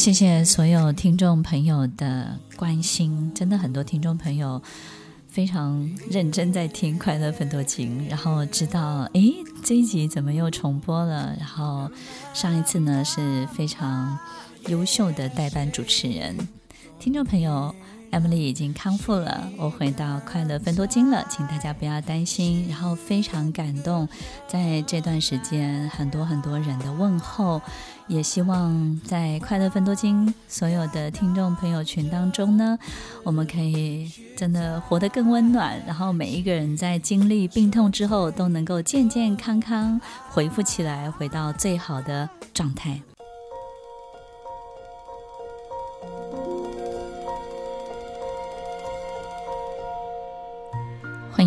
谢谢所有听众朋友的关心，真的很多听众朋友非常认真在听《快乐分多情》，然后知道诶这一集怎么又重播了，然后上一次呢是非常优秀的代班主持人，听众朋友。Emily 已经康复了，我回到快乐分多金了，请大家不要担心。然后非常感动，在这段时间很多很多人的问候，也希望在快乐分多金所有的听众朋友群当中呢，我们可以真的活得更温暖。然后每一个人在经历病痛之后，都能够健健康康恢复起来，回到最好的状态。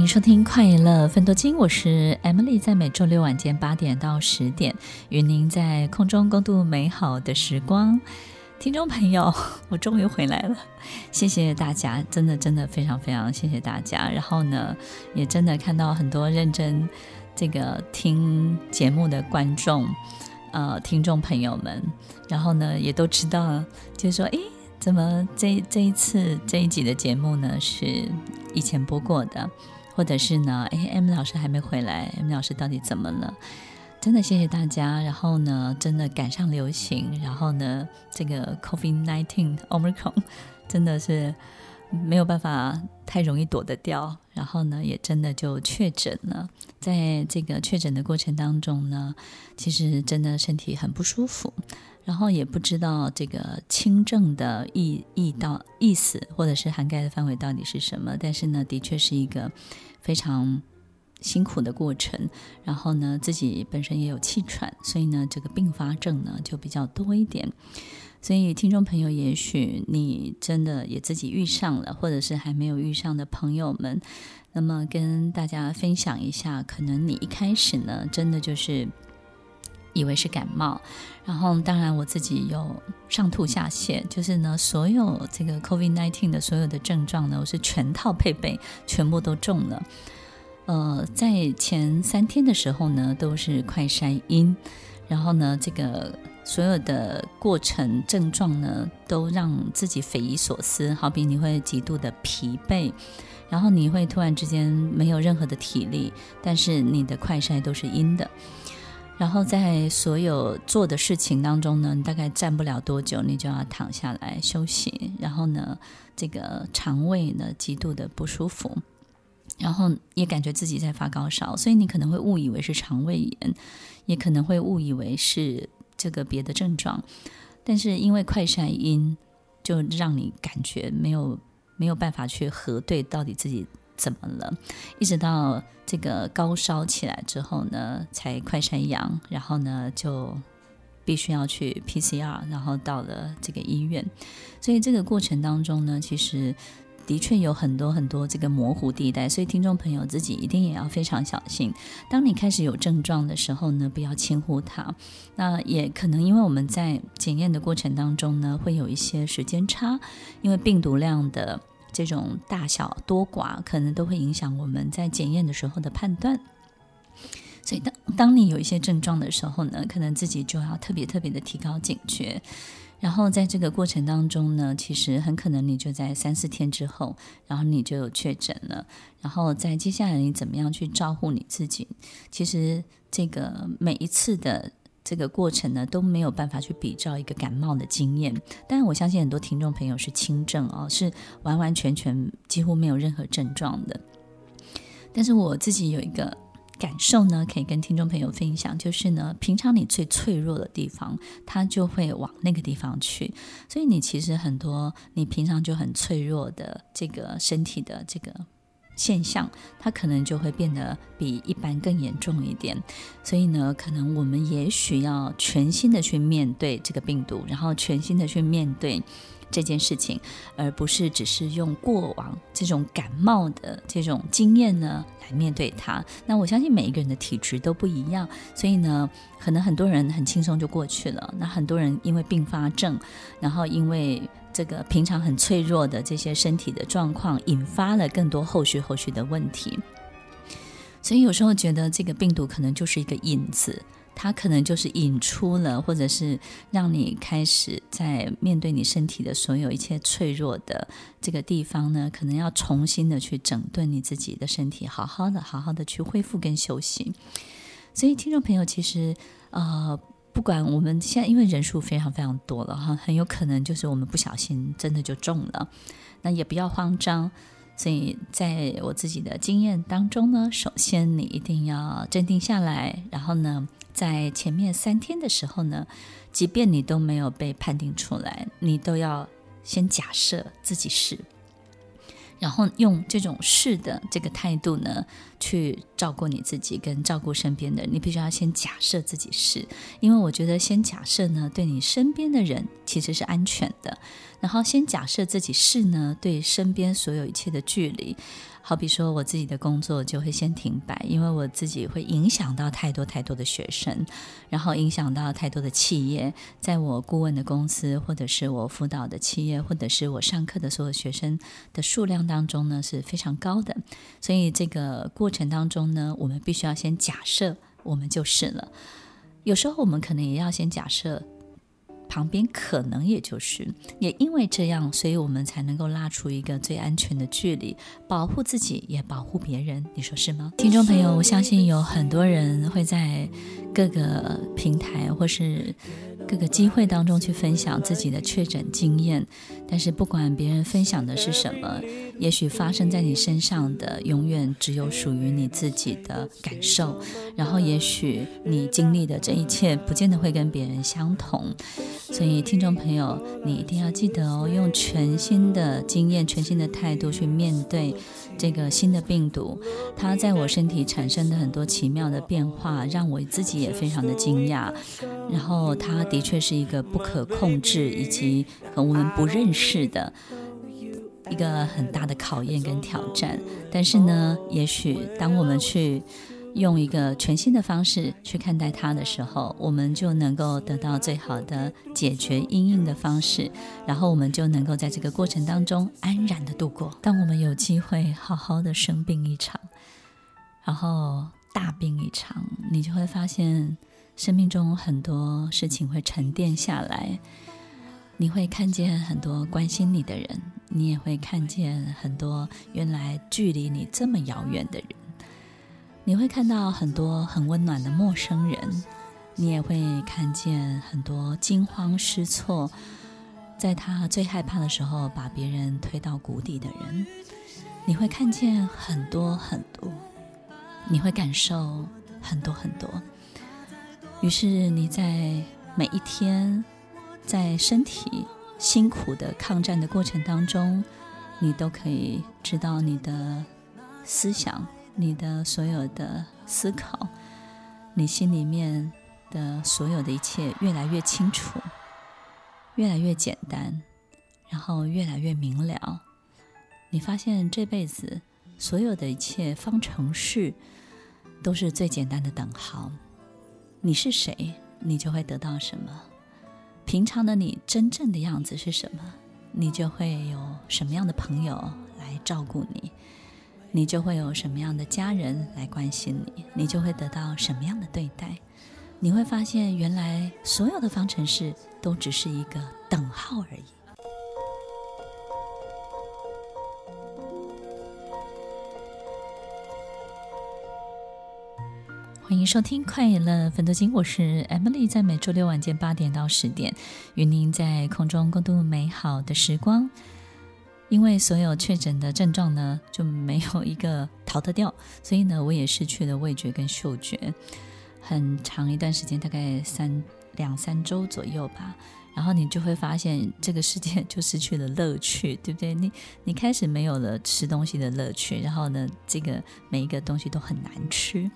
迎收听快乐分多金，我是 Emily，在每周六晚间八点到十点，与您在空中共度美好的时光。听众朋友，我终于回来了，谢谢大家，真的真的非常非常谢谢大家。然后呢，也真的看到很多认真这个听节目的观众，呃，听众朋友们，然后呢，也都知道，就是说，诶，怎么这这一次这一集的节目呢，是以前播过的。或者是呢？哎，M 老师还没回来，M 老师到底怎么了？真的谢谢大家。然后呢，真的赶上流行，然后呢，这个 COVID-19 Omicron 真的是没有办法太容易躲得掉。然后呢，也真的就确诊了。在这个确诊的过程当中呢，其实真的身体很不舒服。然后也不知道这个轻症的意意到意思，或者是涵盖的范围到底是什么。但是呢，的确是一个非常辛苦的过程。然后呢，自己本身也有气喘，所以呢，这个并发症呢就比较多一点。所以听众朋友，也许你真的也自己遇上了，或者是还没有遇上的朋友们，那么跟大家分享一下，可能你一开始呢，真的就是。以为是感冒，然后当然我自己有上吐下泻，就是呢，所有这个 COVID-19 的所有的症状呢，我是全套配备，全部都中了。呃，在前三天的时候呢，都是快筛阴，然后呢，这个所有的过程症状呢，都让自己匪夷所思，好比你会极度的疲惫，然后你会突然之间没有任何的体力，但是你的快筛都是阴的。然后在所有做的事情当中呢，大概站不了多久，你就要躺下来休息。然后呢，这个肠胃呢极度的不舒服，然后也感觉自己在发高烧，所以你可能会误以为是肠胃炎，也可能会误以为是这个别的症状。但是因为快筛阴，就让你感觉没有没有办法去核对到底自己。怎么了？一直到这个高烧起来之后呢，才快筛阳，然后呢就必须要去 PCR，然后到了这个医院。所以这个过程当中呢，其实的确有很多很多这个模糊地带。所以听众朋友自己一定也要非常小心。当你开始有症状的时候呢，不要轻忽它。那也可能因为我们在检验的过程当中呢，会有一些时间差，因为病毒量的。这种大小多寡，可能都会影响我们在检验的时候的判断。所以当，当你有一些症状的时候呢，可能自己就要特别特别的提高警觉。然后在这个过程当中呢，其实很可能你就在三四天之后，然后你就确诊了。然后在接下来你怎么样去照顾你自己？其实这个每一次的。这个过程呢，都没有办法去比照一个感冒的经验，但是我相信很多听众朋友是轻症哦，是完完全全几乎没有任何症状的。但是我自己有一个感受呢，可以跟听众朋友分享，就是呢，平常你最脆弱的地方，它就会往那个地方去。所以你其实很多你平常就很脆弱的这个身体的这个现象，它可能就会变得比一般更严重一点。所以呢，可能我们也许要全新的去面对这个病毒，然后全新的去面对这件事情，而不是只是用过往这种感冒的这种经验呢来面对它。那我相信每一个人的体质都不一样，所以呢，可能很多人很轻松就过去了。那很多人因为并发症，然后因为这个平常很脆弱的这些身体的状况，引发了更多后续后续的问题。所以有时候觉得这个病毒可能就是一个引子，它可能就是引出了，或者是让你开始在面对你身体的所有一切脆弱的这个地方呢，可能要重新的去整顿你自己的身体，好好的好好的去恢复跟休息。所以听众朋友，其实呃。不管我们现在，因为人数非常非常多了哈，很有可能就是我们不小心真的就中了，那也不要慌张。所以在我自己的经验当中呢，首先你一定要镇定下来，然后呢，在前面三天的时候呢，即便你都没有被判定出来，你都要先假设自己是。然后用这种是的这个态度呢，去照顾你自己跟照顾身边的人。你必须要先假设自己是，因为我觉得先假设呢，对你身边的人其实是安全的。然后先假设自己是呢，对身边所有一切的距离。好比说，我自己的工作就会先停摆，因为我自己会影响到太多太多的学生，然后影响到太多的企业。在我顾问的公司，或者是我辅导的企业，或者是我上课的所有学生的数量当中呢，是非常高的。所以这个过程当中呢，我们必须要先假设我们就是了。有时候我们可能也要先假设。旁边可能也就是，也因为这样，所以我们才能够拉出一个最安全的距离，保护自己，也保护别人。你说是吗？听众朋友，我相信有很多人会在各个平台或是各个机会当中去分享自己的确诊经验，但是不管别人分享的是什么，也许发生在你身上的永远只有属于你自己的感受，然后也许你经历的这一切不见得会跟别人相同，所以听众朋友，你一定要记得哦，用全新的经验、全新的态度去面对这个新的病毒，它在我身体产生的很多奇妙的变化，让我自己也非常的惊讶，然后它。的确是一个不可控制以及我们不认识的一个很大的考验跟挑战。但是呢，也许当我们去用一个全新的方式去看待它的时候，我们就能够得到最好的解决阴影的方式，然后我们就能够在这个过程当中安然的度过。当我们有机会好好的生病一场，然后大病一场，你就会发现。生命中很多事情会沉淀下来，你会看见很多关心你的人，你也会看见很多原来距离你这么遥远的人，你会看到很多很温暖的陌生人，你也会看见很多惊慌失措，在他最害怕的时候把别人推到谷底的人，你会看见很多很多，你会感受很多很多。于是你在每一天，在身体辛苦的抗战的过程当中，你都可以知道你的思想、你的所有的思考，你心里面的所有的一切越来越清楚，越来越简单，然后越来越明了。你发现这辈子所有的一切方程式都是最简单的等号。你是谁，你就会得到什么。平常的你真正的样子是什么，你就会有什么样的朋友来照顾你，你就会有什么样的家人来关心你，你就会得到什么样的对待。你会发现，原来所有的方程式都只是一个等号而已。欢迎收听《快乐分多金》，我是 Emily，在每周六晚间八点到十点，与您在空中共度美好的时光。因为所有确诊的症状呢，就没有一个逃得掉，所以呢，我也失去了味觉跟嗅觉，很长一段时间，大概三两三周左右吧。然后你就会发现这个世界就失去了乐趣，对不对？你你开始没有了吃东西的乐趣，然后呢，这个每一个东西都很难吃，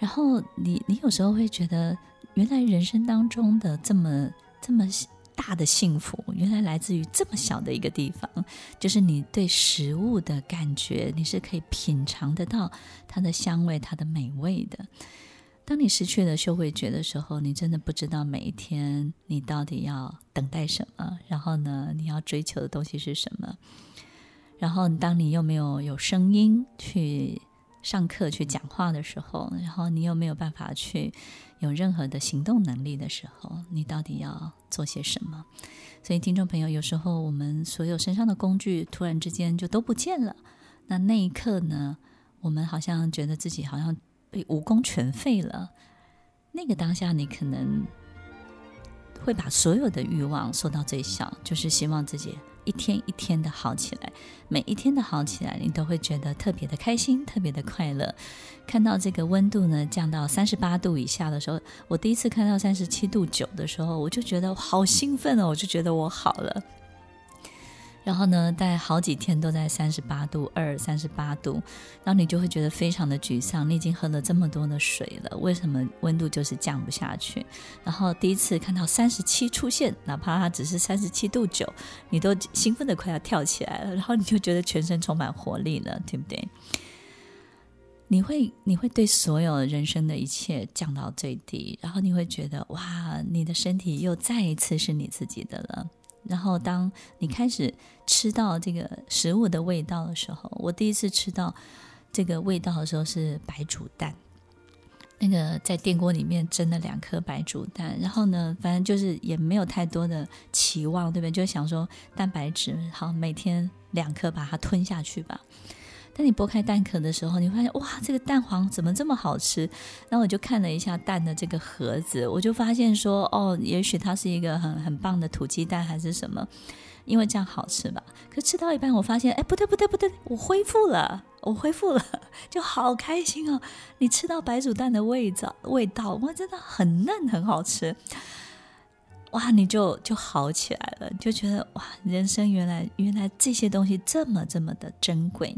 然后你你有时候会觉得，原来人生当中的这么这么大的幸福，原来来自于这么小的一个地方，就是你对食物的感觉，你是可以品尝得到它的香味、它的美味的。当你失去了嗅味觉的时候，你真的不知道每一天你到底要等待什么，然后呢，你要追求的东西是什么？然后当你又没有有声音去上课去讲话的时候，然后你又没有办法去有任何的行动能力的时候，你到底要做些什么？所以，听众朋友，有时候我们所有身上的工具突然之间就都不见了，那那一刻呢，我们好像觉得自己好像。被武功全废了，那个当下，你可能会把所有的欲望缩到最小，就是希望自己一天一天的好起来，每一天的好起来，你都会觉得特别的开心，特别的快乐。看到这个温度呢降到三十八度以下的时候，我第一次看到三十七度九的时候，我就觉得好兴奋哦，我就觉得我好了。然后呢，待好几天都在三十八度二、三十八度，然后你就会觉得非常的沮丧。你已经喝了这么多的水了，为什么温度就是降不下去？然后第一次看到三十七出现，哪怕它只是三十七度九，你都兴奋的快要跳起来了。然后你就觉得全身充满活力了，对不对？你会你会对所有人生的一切降到最低，然后你会觉得哇，你的身体又再一次是你自己的了。然后，当你开始吃到这个食物的味道的时候，我第一次吃到这个味道的时候是白煮蛋。那个在电锅里面蒸了两颗白煮蛋，然后呢，反正就是也没有太多的期望，对不对？就想说蛋白质好，每天两颗把它吞下去吧。当你剥开蛋壳的时候，你发现哇，这个蛋黄怎么这么好吃？然后我就看了一下蛋的这个盒子，我就发现说，哦，也许它是一个很很棒的土鸡蛋还是什么，因为这样好吃吧。可吃到一半，我发现，哎，不对不对不对，我恢复了，我恢复了，就好开心哦！你吃到白煮蛋的味道，味道哇，真的很嫩，很好吃。哇，你就就好起来了，就觉得哇，人生原来原来这些东西这么这么的珍贵。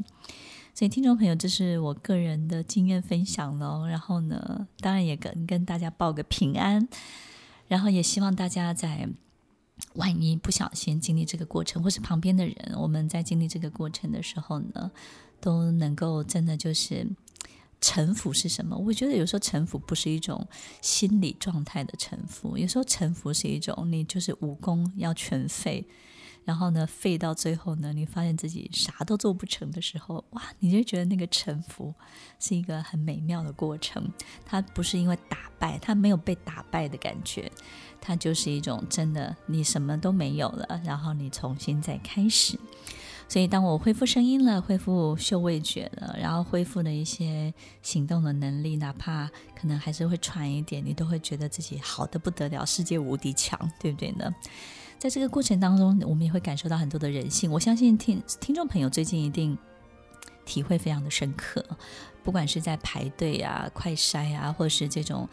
所以，听众朋友，这是我个人的经验分享喽。然后呢，当然也跟跟大家报个平安。然后也希望大家在万一不小心经历这个过程，或是旁边的人，我们在经历这个过程的时候呢，都能够真的就是臣服是什么？我觉得有时候臣服不是一种心理状态的臣服，有时候臣服是一种你就是武功要全废。然后呢，废到最后呢，你发现自己啥都做不成的时候，哇，你就觉得那个臣服是一个很美妙的过程。它不是因为打败，它没有被打败的感觉，它就是一种真的，你什么都没有了，然后你重新再开始。所以，当我恢复声音了，恢复嗅味觉了，然后恢复了一些行动的能力，哪怕可能还是会喘一点，你都会觉得自己好的不得了，世界无敌强，对不对呢？在这个过程当中，我们也会感受到很多的人性。我相信听听众朋友最近一定体会非常的深刻，不管是在排队啊、快筛啊，或是这种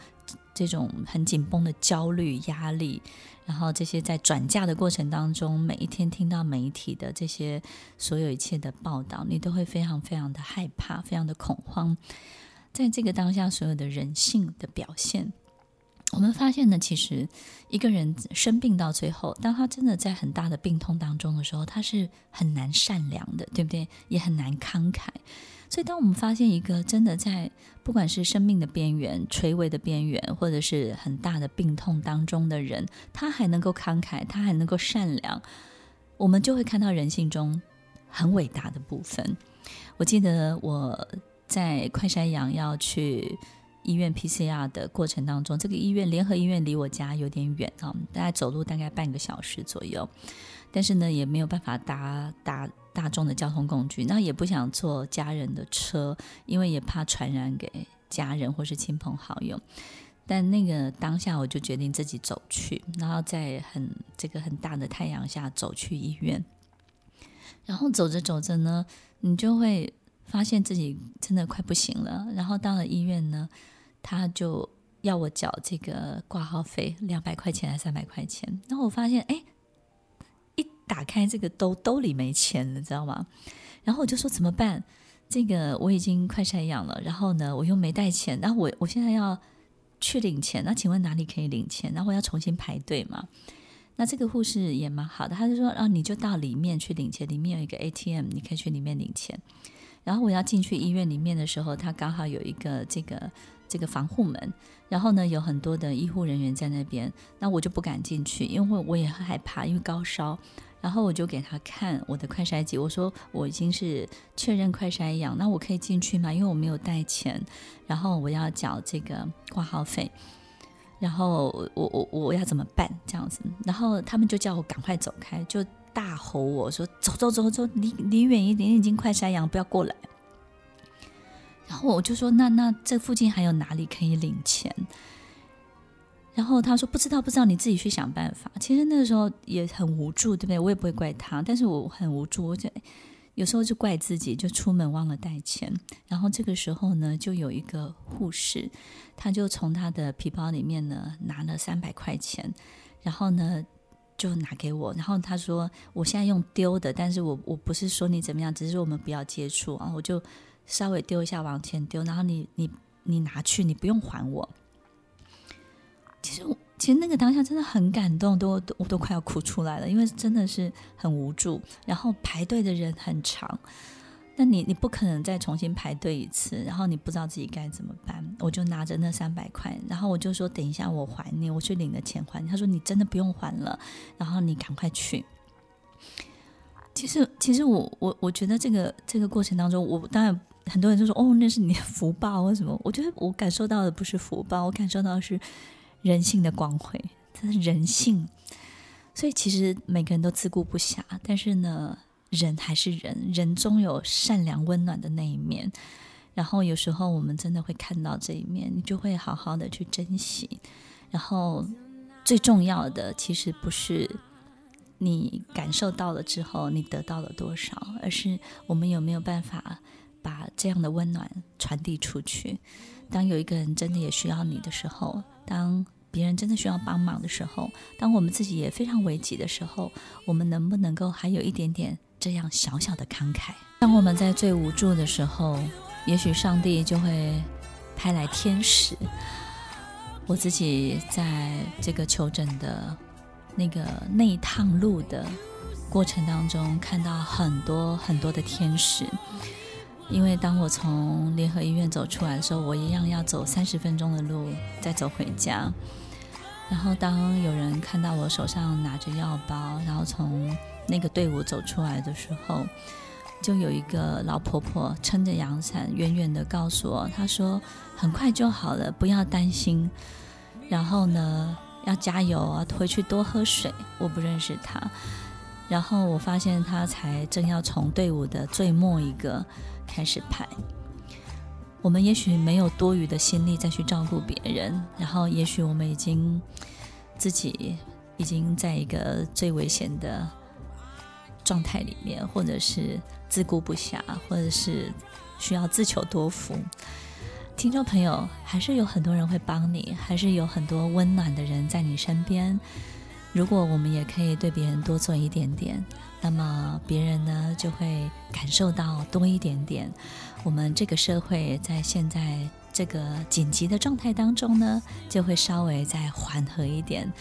这种很紧绷的焦虑、压力，然后这些在转嫁的过程当中，每一天听到媒体的这些所有一切的报道，你都会非常非常的害怕，非常的恐慌。在这个当下，所有的人性的表现。我们发现呢，其实一个人生病到最后，当他真的在很大的病痛当中的时候，他是很难善良的，对不对？也很难慷慨。所以，当我们发现一个真的在不管是生命的边缘、垂危的边缘，或者是很大的病痛当中的人，他还能够慷慨，他还能够善良，我们就会看到人性中很伟大的部分。我记得我在快山羊要去。医院 PCR 的过程当中，这个医院联合医院离我家有点远啊，大概走路大概半个小时左右。但是呢，也没有办法搭搭大众的交通工具，那也不想坐家人的车，因为也怕传染给家人或是亲朋好友。但那个当下，我就决定自己走去，然后在很这个很大的太阳下走去医院。然后走着走着呢，你就会发现自己真的快不行了。然后到了医院呢。他就要我缴这个挂号费，两百块钱还是三百块钱？然后我发现，哎，一打开这个兜，兜里没钱了，知道吗？然后我就说怎么办？这个我已经快晒阳了，然后呢，我又没带钱，那我我现在要去领钱，那请问哪里可以领钱？然后我要重新排队嘛？那这个护士也蛮好的，他就说啊，你就到里面去领钱，里面有一个 ATM，你可以去里面领钱。然后我要进去医院里面的时候，他刚好有一个这个。这个防护门，然后呢，有很多的医护人员在那边，那我就不敢进去，因为我也很害怕，因为高烧。然后我就给他看我的快筛机，我说我已经是确认快筛阳，那我可以进去吗？因为我没有带钱，然后我要缴这个挂号费，然后我我我要怎么办？这样子，然后他们就叫我赶快走开，就大吼我说走走走走，离离远一点，已经快筛阳，不要过来。然后我就说，那那这附近还有哪里可以领钱？然后他说不知道不知道，你自己去想办法。其实那个时候也很无助，对不对？我也不会怪他，但是我很无助，我就有时候就怪自己，就出门忘了带钱。然后这个时候呢，就有一个护士，他就从他的皮包里面呢拿了三百块钱，然后呢就拿给我。然后他说我现在用丢的，但是我我不是说你怎么样，只是我们不要接触啊。我就。稍微丢一下，往前丢，然后你你你拿去，你不用还我。其实其实那个当下真的很感动，都我都快要哭出来了，因为真的是很无助。然后排队的人很长，那你你不可能再重新排队一次，然后你不知道自己该怎么办。我就拿着那三百块，然后我就说等一下我还你，我去领了钱还你。他说你真的不用还了，然后你赶快去。其实其实我我我觉得这个这个过程当中，我当然。很多人就说：“哦，那是你的福报，为什么？”我觉得我感受到的不是福报，我感受到的是人性的光辉，这是人性。所以其实每个人都自顾不暇，但是呢，人还是人，人终有善良温暖的那一面。然后有时候我们真的会看到这一面，你就会好好的去珍惜。然后最重要的其实不是你感受到了之后你得到了多少，而是我们有没有办法。把这样的温暖传递出去。当有一个人真的也需要你的时候，当别人真的需要帮忙的时候，当我们自己也非常危急的时候，我们能不能够还有一点点这样小小的慷慨？当我们在最无助的时候，也许上帝就会派来天使。我自己在这个求诊的那个那一趟路的过程当中，看到很多很多的天使。因为当我从联合医院走出来的时候，我一样要走三十分钟的路再走回家。然后当有人看到我手上拿着药包，然后从那个队伍走出来的时候，就有一个老婆婆撑着阳伞，远远地告诉我，她说很快就好了，不要担心。然后呢，要加油啊，回去多喝水。我不认识她。然后我发现她才正要从队伍的最末一个。开始排，我们也许没有多余的心力再去照顾别人，然后也许我们已经自己已经在一个最危险的状态里面，或者是自顾不暇，或者是需要自求多福。听众朋友，还是有很多人会帮你，还是有很多温暖的人在你身边。如果我们也可以对别人多做一点点，那么别人呢就会感受到多一点点。我们这个社会在现在这个紧急的状态当中呢，就会稍微再缓和一点。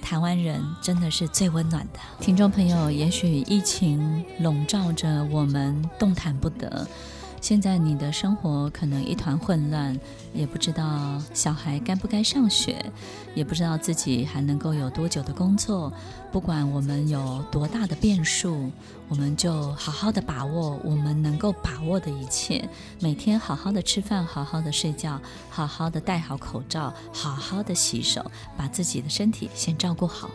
台湾人真的是最温暖的。听众朋友，也许疫情笼罩着我们，动弹不得。现在你的生活可能一团混乱，也不知道小孩该不该上学，也不知道自己还能够有多久的工作。不管我们有多大的变数，我们就好好的把握我们能够把握的一切。每天好好的吃饭，好好的睡觉，好好的戴好口罩，好好的洗手，把自己的身体先照顾好。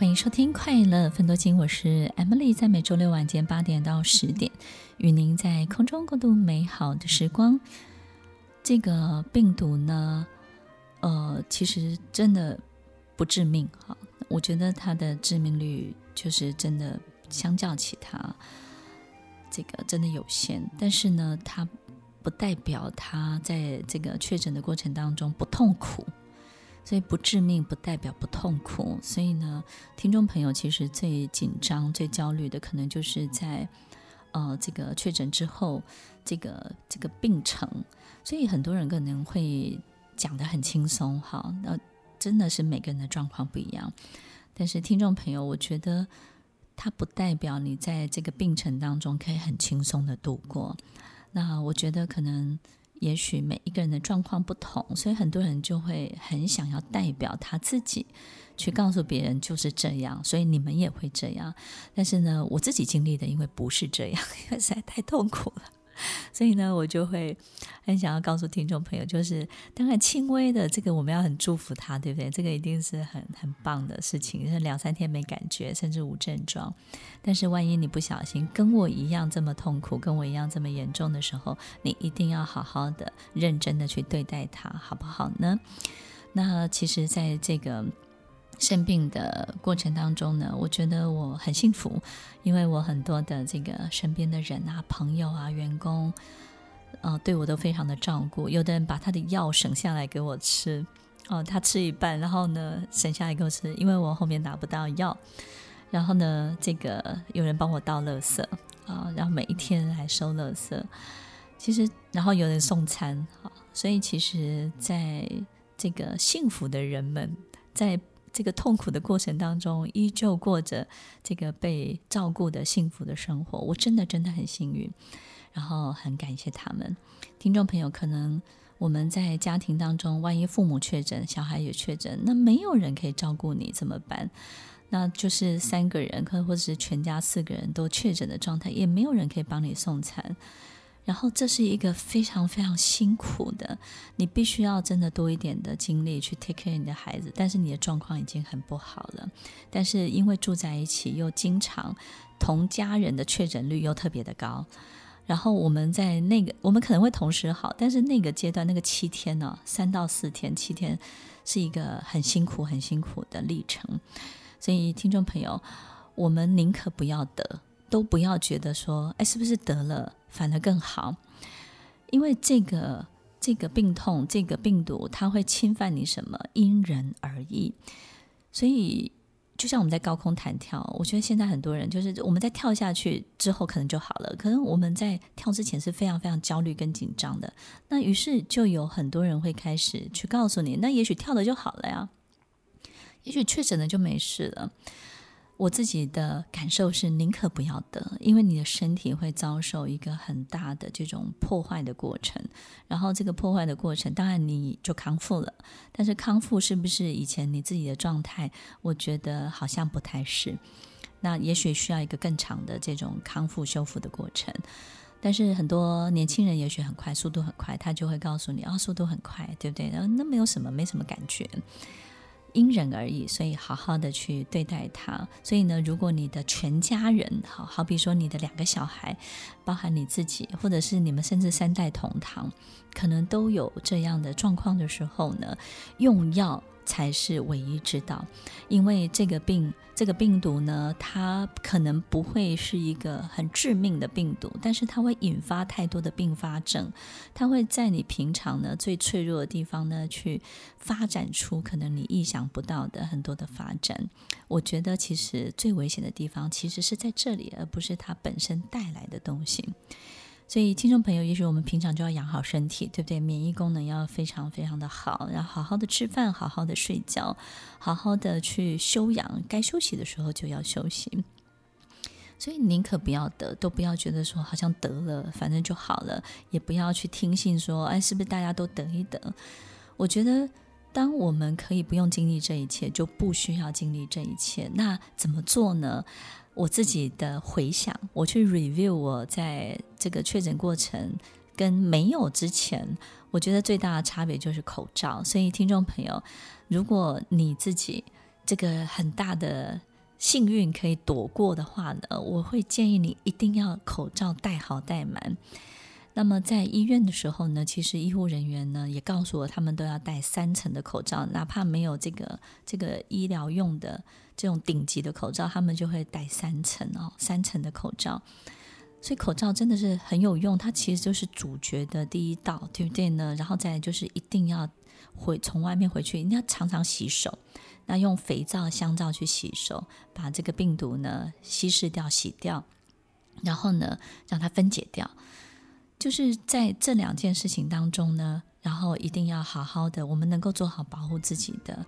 欢迎收听《快乐分多金》，我是 Emily，在每周六晚间八点到十点，与您在空中共度美好的时光。这个病毒呢，呃，其实真的不致命哈，我觉得它的致命率就是真的相较其他，这个真的有限。但是呢，它不代表他在这个确诊的过程当中不痛苦。所以不致命不代表不痛苦。所以呢，听众朋友其实最紧张、最焦虑的，可能就是在呃这个确诊之后，这个这个病程。所以很多人可能会讲得很轻松，哈，那真的是每个人的状况不一样。但是听众朋友，我觉得它不代表你在这个病程当中可以很轻松的度过。那我觉得可能。也许每一个人的状况不同，所以很多人就会很想要代表他自己，去告诉别人就是这样，所以你们也会这样。但是呢，我自己经历的，因为不是这样，因 为实在太痛苦了。所以呢，我就会很想要告诉听众朋友，就是当然轻微的这个我们要很祝福他，对不对？这个一定是很很棒的事情，就是两三天没感觉，甚至无症状。但是万一你不小心跟我一样这么痛苦，跟我一样这么严重的时候，你一定要好好的、认真的去对待它，好不好呢？那其实，在这个。生病的过程当中呢，我觉得我很幸福，因为我很多的这个身边的人啊、朋友啊、员工，呃，对我都非常的照顾。有的人把他的药省下来给我吃，哦、他吃一半，然后呢，省下来给我吃，因为我后面拿不到药。然后呢，这个有人帮我倒垃圾啊、然后每一天来收垃圾。其实，然后有人送餐，啊、所以其实在这个幸福的人们在。这个痛苦的过程当中，依旧过着这个被照顾的幸福的生活，我真的真的很幸运，然后很感谢他们。听众朋友，可能我们在家庭当中，万一父母确诊，小孩也确诊，那没有人可以照顾你怎么办？那就是三个人，可或者是全家四个人都确诊的状态，也没有人可以帮你送餐。然后这是一个非常非常辛苦的，你必须要真的多一点的精力去 take care 你的孩子，但是你的状况已经很不好了。但是因为住在一起，又经常同家人的确诊率又特别的高，然后我们在那个我们可能会同时好，但是那个阶段那个七天呢，三到四天，七天是一个很辛苦很辛苦的历程。所以听众朋友，我们宁可不要得，都不要觉得说，哎，是不是得了？反而更好，因为这个这个病痛，这个病毒，它会侵犯你什么？因人而异。所以，就像我们在高空弹跳，我觉得现在很多人就是我们在跳下去之后可能就好了，可能我们在跳之前是非常非常焦虑跟紧张的。那于是就有很多人会开始去告诉你，那也许跳了就好了呀，也许确诊了就没事了。我自己的感受是，宁可不要得，因为你的身体会遭受一个很大的这种破坏的过程。然后这个破坏的过程，当然你就康复了，但是康复是不是以前你自己的状态？我觉得好像不太是。那也许需要一个更长的这种康复修复的过程。但是很多年轻人也许很快，速度很快，他就会告诉你，哦，速度很快，对不对？然后那没有什么，没什么感觉。因人而异，所以好好的去对待它。所以呢，如果你的全家人，好好比说你的两个小孩，包含你自己，或者是你们甚至三代同堂，可能都有这样的状况的时候呢，用药。才是唯一之道，因为这个病，这个病毒呢，它可能不会是一个很致命的病毒，但是它会引发太多的并发症，它会在你平常呢最脆弱的地方呢去发展出可能你意想不到的很多的发展。我觉得其实最危险的地方其实是在这里，而不是它本身带来的东西。所以，听众朋友，也许我们平常就要养好身体，对不对？免疫功能要非常非常的好，然后好好的吃饭，好好的睡觉，好好的去休养，该休息的时候就要休息。所以，宁可不要得，都不要觉得说好像得了，反正就好了，也不要去听信说，哎，是不是大家都得一得？我觉得，当我们可以不用经历这一切，就不需要经历这一切。那怎么做呢？我自己的回想，我去 review 我在这个确诊过程跟没有之前，我觉得最大的差别就是口罩。所以听众朋友，如果你自己这个很大的幸运可以躲过的话呢，我会建议你一定要口罩戴好戴满。那么在医院的时候呢，其实医护人员呢也告诉我，他们都要戴三层的口罩，哪怕没有这个这个医疗用的这种顶级的口罩，他们就会戴三层哦，三层的口罩。所以口罩真的是很有用，它其实就是主角的第一道，对不对呢？然后再来就是一定要回从外面回去，一定要常常洗手，那用肥皂、香皂去洗手，把这个病毒呢稀释掉、洗掉，然后呢让它分解掉。就是在这两件事情当中呢，然后一定要好好的，我们能够做好保护自己的。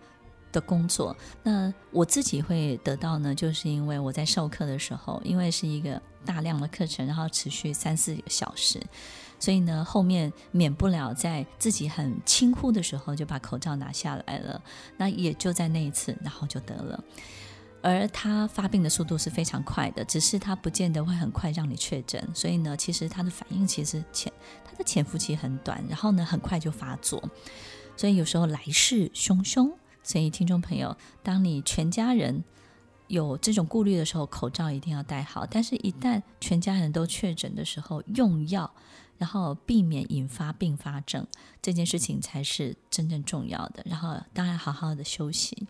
的工作，那我自己会得到呢，就是因为我在授课的时候，因为是一个大量的课程，然后持续三四个小时，所以呢，后面免不了在自己很轻忽的时候就把口罩拿下来了。那也就在那一次，然后就得了。而他发病的速度是非常快的，只是他不见得会很快让你确诊。所以呢，其实他的反应其实潜，他的潜伏期很短，然后呢，很快就发作。所以有时候来势汹汹。所以，听众朋友，当你全家人有这种顾虑的时候，口罩一定要戴好。但是，一旦全家人都确诊的时候，用药，然后避免引发并发症，这件事情才是真正重要的。然后，当然好好的休息。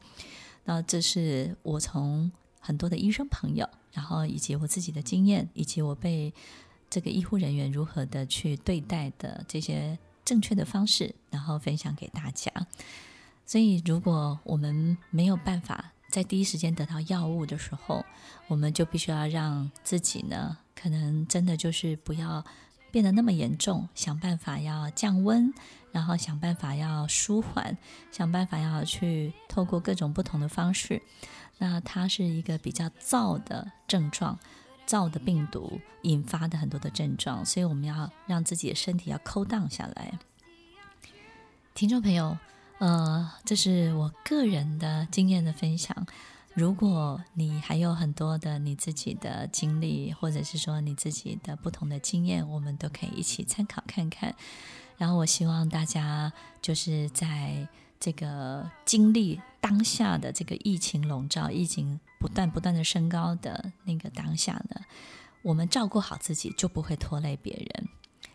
那这是我从很多的医生朋友，然后以及我自己的经验，以及我被这个医护人员如何的去对待的这些正确的方式，然后分享给大家。所以，如果我们没有办法在第一时间得到药物的时候，我们就必须要让自己呢，可能真的就是不要变得那么严重，想办法要降温，然后想办法要舒缓，想办法要去透过各种不同的方式。那它是一个比较燥的症状，燥的病毒引发的很多的症状，所以我们要让自己的身体要 cool down 下来。听众朋友。呃，这是我个人的经验的分享。如果你还有很多的你自己的经历，或者是说你自己的不同的经验，我们都可以一起参考看看。然后，我希望大家就是在这个经历当下的这个疫情笼罩、疫情不断不断的升高的那个当下呢，我们照顾好自己，就不会拖累别人。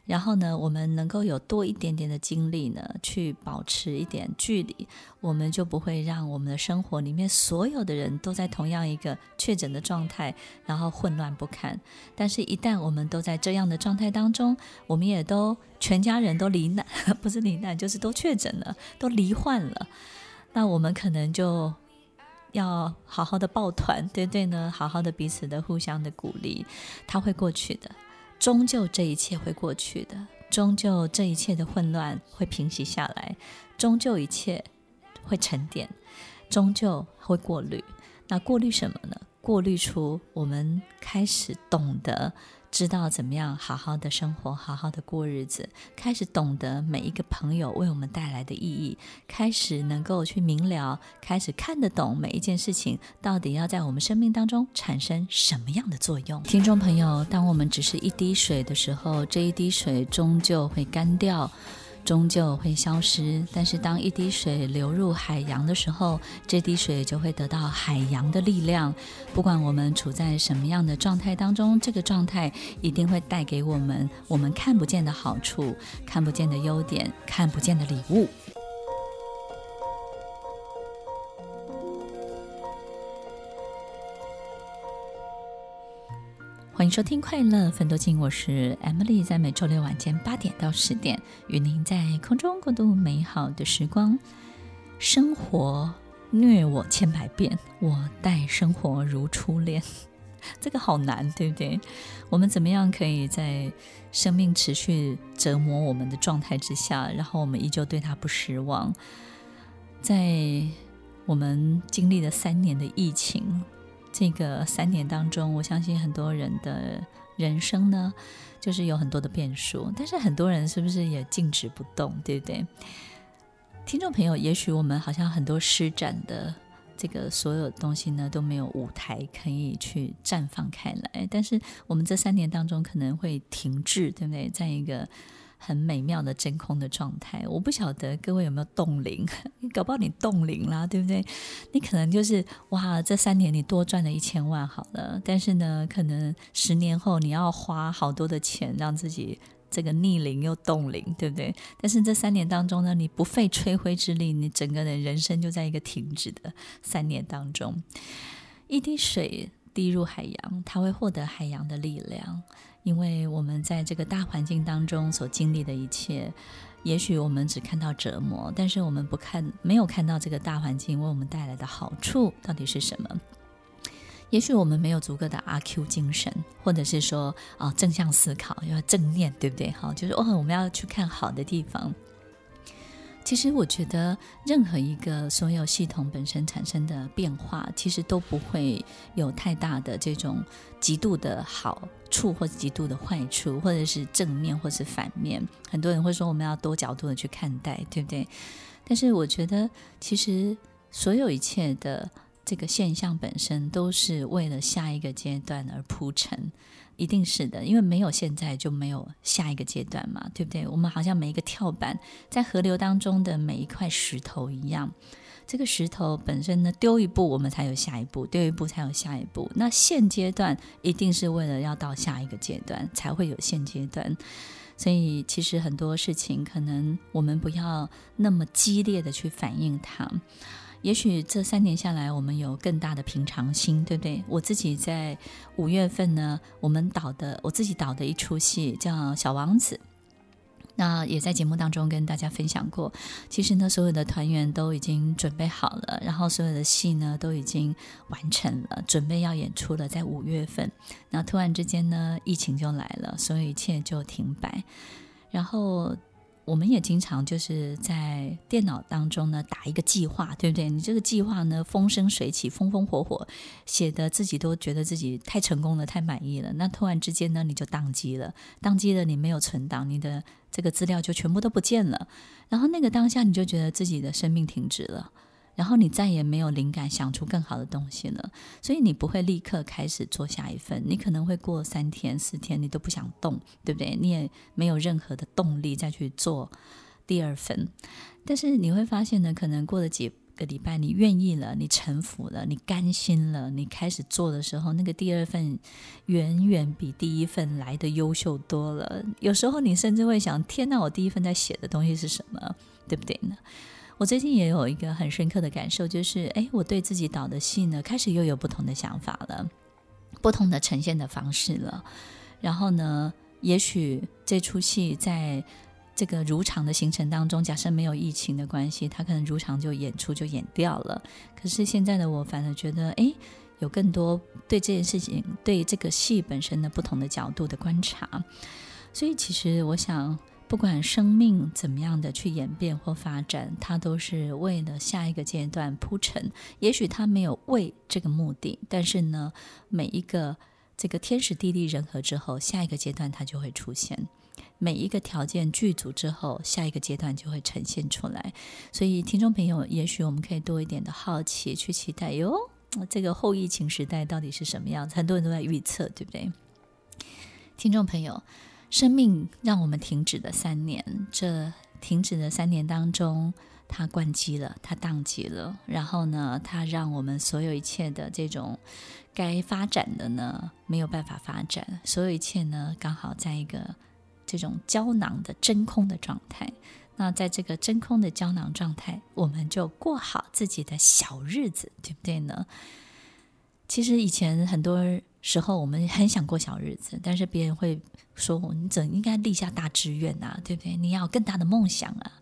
然后呢，我们能够有多一点点的精力呢，去保持一点距离，我们就不会让我们的生活里面所有的人都在同样一个确诊的状态，然后混乱不堪。但是，一旦我们都在这样的状态当中，我们也都全家人都罹难，不是罹难，就是都确诊了，都罹患了，那我们可能就要好好的抱团，对对呢，好好的彼此的互相的鼓励，它会过去的。终究这一切会过去的，终究这一切的混乱会平息下来，终究一切会沉淀，终究会过滤。那过滤什么呢？过滤出我们开始懂得。知道怎么样好好的生活，好好的过日子，开始懂得每一个朋友为我们带来的意义，开始能够去明了，开始看得懂每一件事情到底要在我们生命当中产生什么样的作用。听众朋友，当我们只是一滴水的时候，这一滴水终究会干掉。终究会消失，但是当一滴水流入海洋的时候，这滴水就会得到海洋的力量。不管我们处在什么样的状态当中，这个状态一定会带给我们我们看不见的好处、看不见的优点、看不见的礼物。欢迎收听《快乐芬多精》，我是 Emily，在每周六晚间八点到十点，与您在空中共度美好的时光。生活虐我千百遍，我待生活如初恋。这个好难，对不对？我们怎么样可以在生命持续折磨我们的状态之下，然后我们依旧对他不失望？在我们经历了三年的疫情。这个三年当中，我相信很多人的人生呢，就是有很多的变数。但是很多人是不是也静止不动，对不对？听众朋友，也许我们好像很多施展的这个所有东西呢，都没有舞台可以去绽放开来。但是我们这三年当中可能会停滞，对不对？在一个。很美妙的真空的状态，我不晓得各位有没有冻龄，搞不好你冻龄啦，对不对？你可能就是哇，这三年你多赚了一千万好了，但是呢，可能十年后你要花好多的钱让自己这个逆龄又冻龄，对不对？但是这三年当中呢，你不费吹灰之力，你整个人人生就在一个停止的三年当中。一滴水滴入海洋，它会获得海洋的力量，因为我们在这个大环境当中所经历的一切，也许我们只看到折磨，但是我们不看，没有看到这个大环境为我们带来的好处到底是什么。也许我们没有足够的阿 Q 精神，或者是说啊、正向思考，要正念，对不对？好，就是哦，我们要去看好的地方。其实我觉得，任何一个所有系统本身产生的变化，其实都不会有太大的这种极度的好处，或者极度的坏处，或者是正面，或是反面。很多人会说，我们要多角度的去看待，对不对？但是我觉得，其实所有一切的。这个现象本身都是为了下一个阶段而铺陈，一定是的，因为没有现在就没有下一个阶段嘛，对不对？我们好像每一个跳板在河流当中的每一块石头一样，这个石头本身呢，丢一步我们才有下一步，丢一步才有下一步。那现阶段一定是为了要到下一个阶段才会有现阶段，所以其实很多事情可能我们不要那么激烈的去反应它。也许这三年下来，我们有更大的平常心，对不对？我自己在五月份呢，我们导的我自己导的一出戏叫《小王子》，那也在节目当中跟大家分享过。其实呢，所有的团员都已经准备好了，然后所有的戏呢都已经完成了，准备要演出了，在五月份。那突然之间呢，疫情就来了，所有一切就停摆，然后。我们也经常就是在电脑当中呢打一个计划，对不对？你这个计划呢风生水起，风风火火，写的自己都觉得自己太成功了，太满意了。那突然之间呢，你就宕机了，宕机了，你没有存档，你的这个资料就全部都不见了。然后那个当下，你就觉得自己的生命停止了。然后你再也没有灵感想出更好的东西了，所以你不会立刻开始做下一份，你可能会过三天四天，你都不想动，对不对？你也没有任何的动力再去做第二份。但是你会发现呢，可能过了几个礼拜，你愿意了，你臣服了，你甘心了，你开始做的时候，那个第二份远远比第一份来的优秀多了。有时候你甚至会想：天哪，我第一份在写的东西是什么？对不对呢？我最近也有一个很深刻的感受，就是，哎，我对自己导的戏呢，开始又有不同的想法了，不同的呈现的方式了。然后呢，也许这出戏在这个如常的行程当中，假设没有疫情的关系，它可能如常就演出就演掉了。可是现在的我，反而觉得，哎，有更多对这件事情、对这个戏本身的不同的角度的观察。所以，其实我想。不管生命怎么样的去演变或发展，它都是为了下一个阶段铺陈。也许它没有为这个目的，但是呢，每一个这个天时地利人和之后，下一个阶段它就会出现。每一个条件具足之后，下一个阶段就会呈现出来。所以，听众朋友，也许我们可以多一点的好奇，去期待哟，这个后疫情时代到底是什么样子？很多人都在预测，对不对？听众朋友。生命让我们停止了三年，这停止的三年当中，它关机了，它宕机了。然后呢，它让我们所有一切的这种该发展的呢，没有办法发展。所有一切呢，刚好在一个这种胶囊的真空的状态。那在这个真空的胶囊状态，我们就过好自己的小日子，对不对呢？其实以前很多时候，我们很想过小日子，但是别人会。说你怎应该立下大志愿啊，对不对？你要有更大的梦想啊。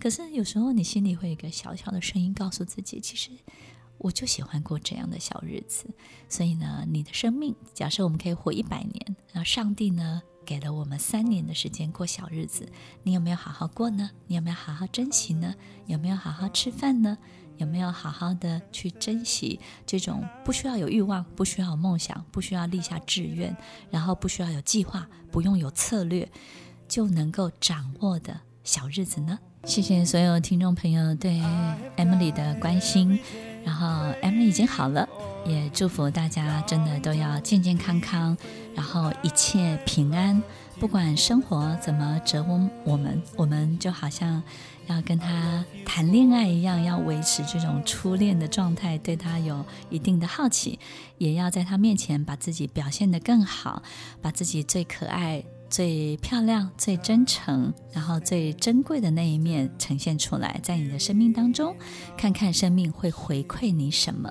可是有时候你心里会有一个小小的声音告诉自己，其实我就喜欢过这样的小日子。所以呢，你的生命，假设我们可以活一百年，然后上帝呢给了我们三年的时间过小日子，你有没有好好过呢？你有没有好好珍惜呢？有没有好好吃饭呢？有没有好好的去珍惜这种不需要有欲望、不需要有梦想、不需要立下志愿，然后不需要有计划、不用有策略就能够掌握的小日子呢？谢谢所有听众朋友对 Emily 的关心，然后 Emily 已经好了，也祝福大家真的都要健健康康，然后一切平安。不管生活怎么折磨我们，我们就好像要跟他谈恋爱一样，要维持这种初恋的状态，对他有一定的好奇，也要在他面前把自己表现得更好，把自己最可爱、最漂亮、最真诚，然后最珍贵的那一面呈现出来，在你的生命当中，看看生命会回馈你什么。